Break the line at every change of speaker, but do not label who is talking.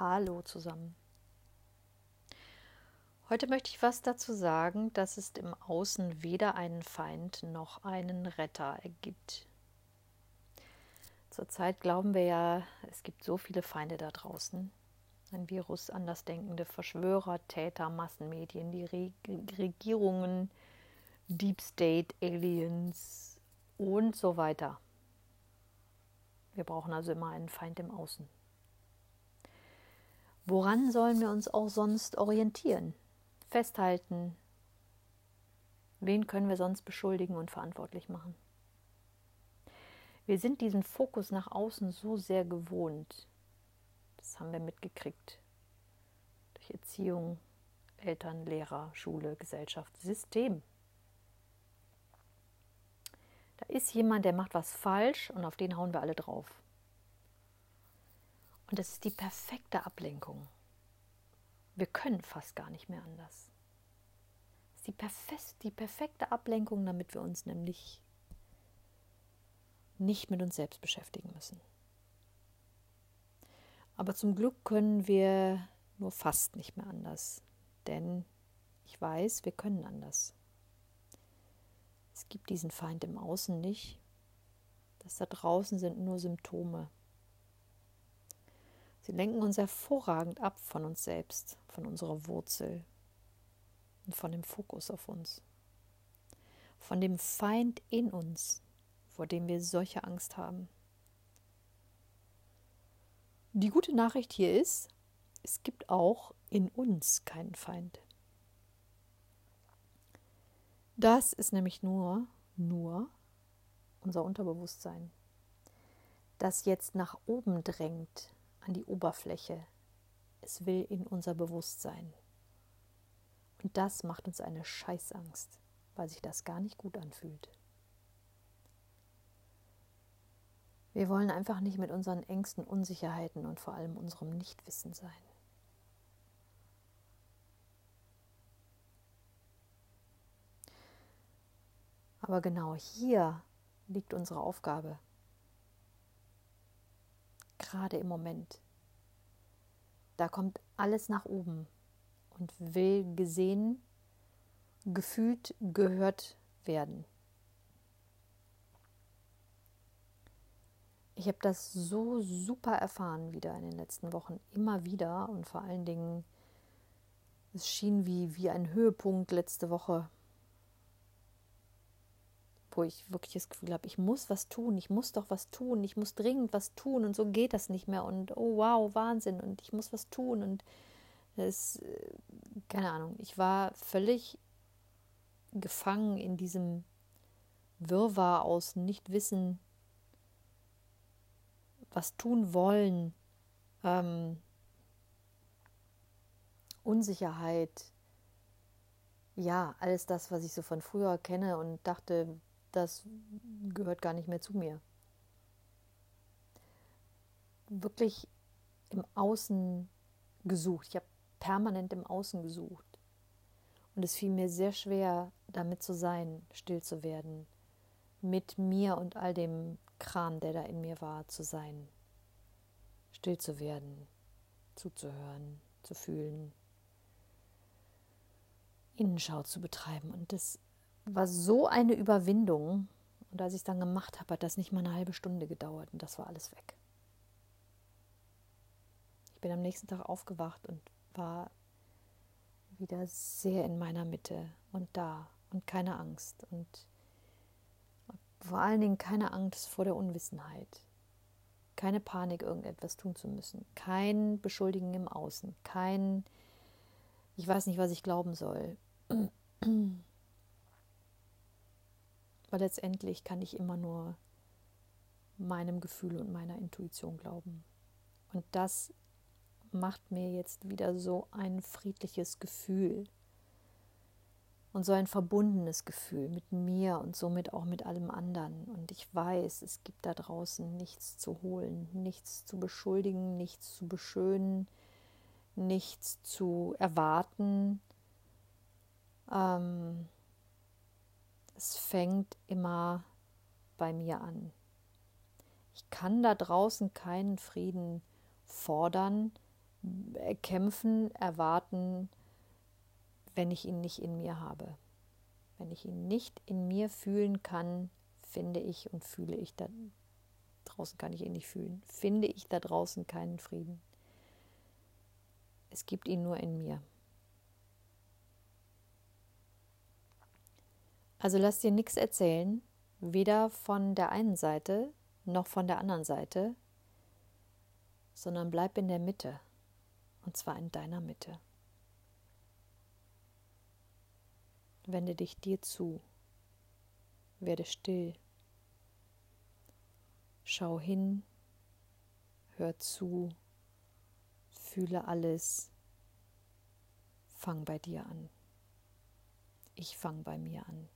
Hallo zusammen. Heute möchte ich was dazu sagen, dass es im Außen weder einen Feind noch einen Retter gibt. Zurzeit glauben wir ja, es gibt so viele Feinde da draußen. Ein Virus, andersdenkende Verschwörer, Täter, Massenmedien, die Re Regierungen, Deep State, Aliens und so weiter. Wir brauchen also immer einen Feind im Außen. Woran sollen wir uns auch sonst orientieren? Festhalten? Wen können wir sonst beschuldigen und verantwortlich machen? Wir sind diesen Fokus nach außen so sehr gewohnt. Das haben wir mitgekriegt. Durch Erziehung, Eltern, Lehrer, Schule, Gesellschaft, System. Da ist jemand, der macht was falsch und auf den hauen wir alle drauf. Und das ist die perfekte Ablenkung. Wir können fast gar nicht mehr anders. Das ist die, perfest, die perfekte Ablenkung, damit wir uns nämlich nicht mit uns selbst beschäftigen müssen. Aber zum Glück können wir nur fast nicht mehr anders, denn ich weiß, wir können anders. Es gibt diesen Feind im Außen nicht. Das da draußen sind nur Symptome. Sie lenken uns hervorragend ab von uns selbst, von unserer Wurzel und von dem Fokus auf uns, von dem Feind in uns, vor dem wir solche Angst haben. Die gute Nachricht hier ist, es gibt auch in uns keinen Feind. Das ist nämlich nur, nur unser Unterbewusstsein, das jetzt nach oben drängt an die Oberfläche. Es will in unser Bewusstsein. Und das macht uns eine Scheißangst, weil sich das gar nicht gut anfühlt. Wir wollen einfach nicht mit unseren Ängsten, Unsicherheiten und vor allem unserem Nichtwissen sein. Aber genau hier liegt unsere Aufgabe, gerade im Moment. Da kommt alles nach oben. Und will gesehen, gefühlt, gehört werden. Ich habe das so super erfahren wieder in den letzten Wochen, immer wieder. Und vor allen Dingen, es schien wie, wie ein Höhepunkt letzte Woche, wo ich wirklich das Gefühl habe, ich muss was tun, ich muss doch was tun, ich muss dringend was tun und so geht das nicht mehr und oh wow, Wahnsinn und ich muss was tun und das, äh, keine Ahnung, ich war völlig gefangen in diesem Wirrwarr aus Nichtwissen, was tun wollen, ähm, Unsicherheit, ja, alles das, was ich so von früher kenne und dachte, das gehört gar nicht mehr zu mir. Wirklich im Außen gesucht. Ich habe permanent im Außen gesucht. Und es fiel mir sehr schwer, damit zu sein, still zu werden, mit mir und all dem Kram, der da in mir war, zu sein, still zu werden, zuzuhören, zu fühlen, Innenschau zu betreiben. Und das war so eine Überwindung. Und als ich es dann gemacht habe, hat das nicht mal eine halbe Stunde gedauert und das war alles weg. Ich bin am nächsten Tag aufgewacht und war wieder sehr in meiner Mitte und da und keine Angst und vor allen Dingen keine Angst vor der Unwissenheit, keine Panik, irgendetwas tun zu müssen, kein Beschuldigen im Außen, kein, ich weiß nicht, was ich glauben soll. Weil letztendlich kann ich immer nur meinem Gefühl und meiner Intuition glauben. Und das macht mir jetzt wieder so ein friedliches Gefühl und so ein verbundenes Gefühl mit mir und somit auch mit allem anderen. Und ich weiß, es gibt da draußen nichts zu holen, nichts zu beschuldigen, nichts zu beschönen, nichts zu erwarten. Ähm, es fängt immer bei mir an. Ich kann da draußen keinen Frieden fordern, kämpfen, erwarten, wenn ich ihn nicht in mir habe. Wenn ich ihn nicht in mir fühlen kann, finde ich und fühle ich da draußen kann ich ihn nicht fühlen. Finde ich da draußen keinen Frieden. Es gibt ihn nur in mir. Also lass dir nichts erzählen, weder von der einen Seite noch von der anderen Seite, sondern bleib in der Mitte, und zwar in deiner Mitte. Wende dich dir zu, werde still, schau hin, hör zu, fühle alles, fang bei dir an. Ich fang bei mir an.